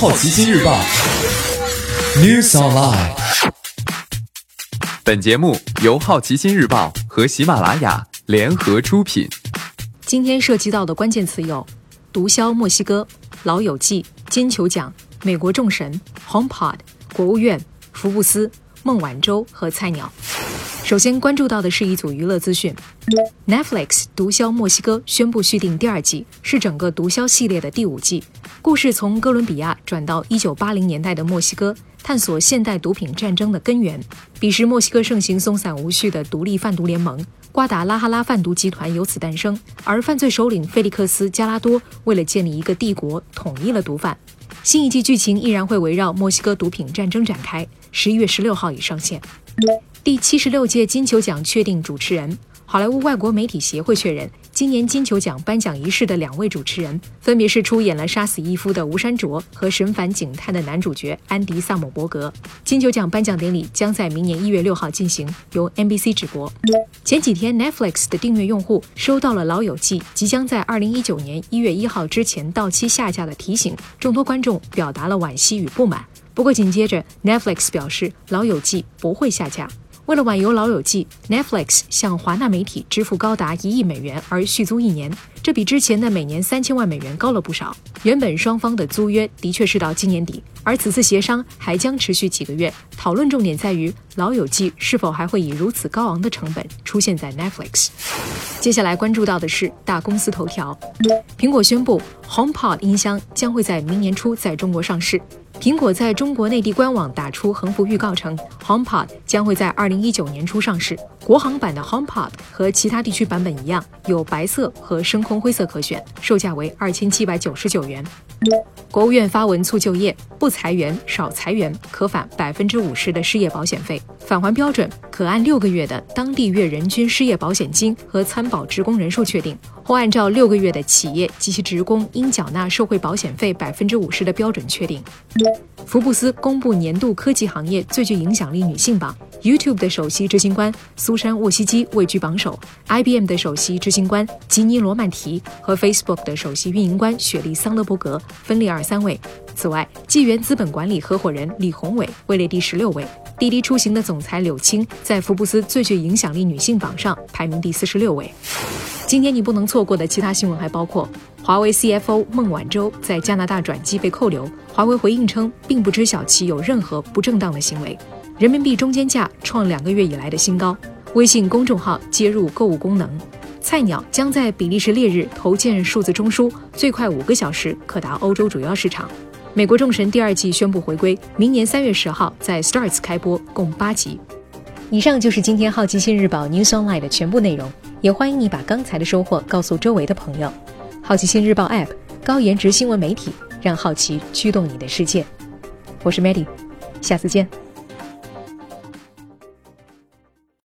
好奇心日报 News Online。本节目由好奇心日报和喜马拉雅联合出品。今天涉及到的关键词有：毒枭墨西哥、老友记、金球奖、美国众神、HomePod、国务院、福布斯、孟晚舟和菜鸟。首先关注到的是一组娱乐资讯：Netflix《毒枭墨西哥》宣布续订第二季，是整个毒枭系列的第五季。故事从哥伦比亚转到1980年代的墨西哥，探索现代毒品战争的根源。彼时，墨西哥盛行松散无序的独立贩毒联盟，瓜达拉哈拉贩毒集团由此诞生。而犯罪首领费利克斯·加拉多为了建立一个帝国，统一了毒贩。新一季剧情依然会围绕墨西哥毒品战争展开。十一月十六号已上线。第七十六届金球奖确定主持人，好莱坞外国媒体协会确认，今年金球奖颁奖仪式的两位主持人，分别是出演了《杀死伊夫》的吴山卓和《神烦警探》的男主角安迪·萨姆伯格。金球奖颁奖典礼将在明年一月六号进行，由 NBC 直播。前几天，Netflix 的订阅用户收到了《老友记》即将在二零一九年一月一号之前到期下架的提醒，众多观众表达了惋惜与不满。不过紧接着，Netflix 表示，《老友记》不会下架。为了挽留《老友记》，Netflix 向华纳媒体支付高达一亿美元而续租一年，这比之前的每年三千万美元高了不少。原本双方的租约的确是到今年底，而此次协商还将持续几个月。讨论重点在于《老友记》是否还会以如此高昂的成本出现在 Netflix。接下来关注到的是大公司头条：苹果宣布 HomePod 音箱将会在明年初在中国上市。苹果在中国内地官网打出横幅预告称，HomePod 将会在二零一九年初上市。国行版的 HomePod 和其他地区版本一样，有白色和深空灰色可选，售价为二千七百九十九元。国务院发文促就业，不裁员、少裁员可返百分之五十的失业保险费，返还标准可按六个月的当地月人均失业保险金和参保职工人数确定，或按照六个月的企业及其职工应缴纳社会保险费百分之五十的标准确定。福布斯公布年度科技行业最具影响力女性榜。，YouTube 的首席执行官苏珊沃西基位居榜首，IBM 的首席执行官吉尼罗曼提和 Facebook 的首席运营官雪莉桑德伯格分列二三位。此外，纪元资本管理合伙人李宏伟位列第十六位。滴滴出行的总裁柳青在福布斯最具影响力女性榜上排名第四十六位。今天你不能错过的其他新闻还包括：华为 CFO 孟晚舟在加拿大转机被扣留，华为回应称并不知晓其有任何不正当的行为；人民币中间价创两个月以来的新高；微信公众号接入购物功能；菜鸟将在比利时烈日投件数字中枢，最快五个小时可达欧洲主要市场；美国众神第二季宣布回归，明年三月十号在 Starts 开播，共八集。以上就是今天好奇心日报 News Online 的全部内容。也欢迎你把刚才的收获告诉周围的朋友。好奇心日报 App 高颜值新闻媒体，让好奇驱动你的世界。我是 Maddy，下次见。